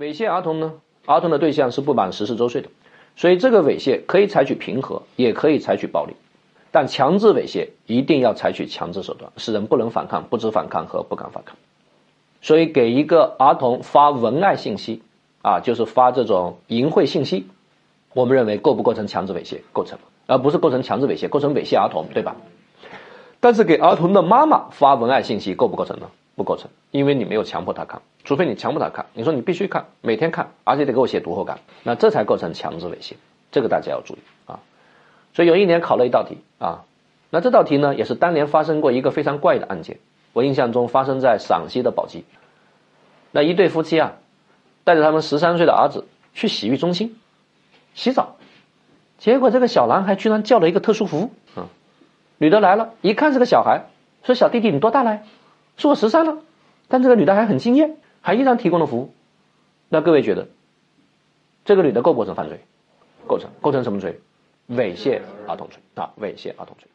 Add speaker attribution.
Speaker 1: 猥亵儿童呢？儿童的对象是不满十四周岁的，所以这个猥亵可以采取平和，也可以采取暴力，但强制猥亵一定要采取强制手段，使人不能反抗、不知反抗和不敢反抗。所以，给一个儿童发文爱信息啊，就是发这种淫秽信息，我们认为构不构成强制猥亵？构成，而不是构成强制猥亵，构成猥亵儿童，对吧？但是给儿童的妈妈发文爱信息构不构成呢？不构成，因为你没有强迫他看，除非你强迫他看，你说你必须看，每天看，而且得给我写读后感，那这才构成强制猥亵，这个大家要注意啊。所以有一年考了一道题啊，那这道题呢也是当年发生过一个非常怪的案件，我印象中发生在陕西的宝鸡，那一对夫妻啊，带着他们十三岁的儿子去洗浴中心洗澡，结果这个小男孩居然叫了一个特殊服务，啊，女的来了，一看是个小孩，说小弟弟你多大了？说我十三了，但这个女的还很敬业，还依然提供了服务。那各位觉得，这个女的构不构成犯罪？构成，构成什么罪？猥亵儿童罪啊，猥亵儿童罪。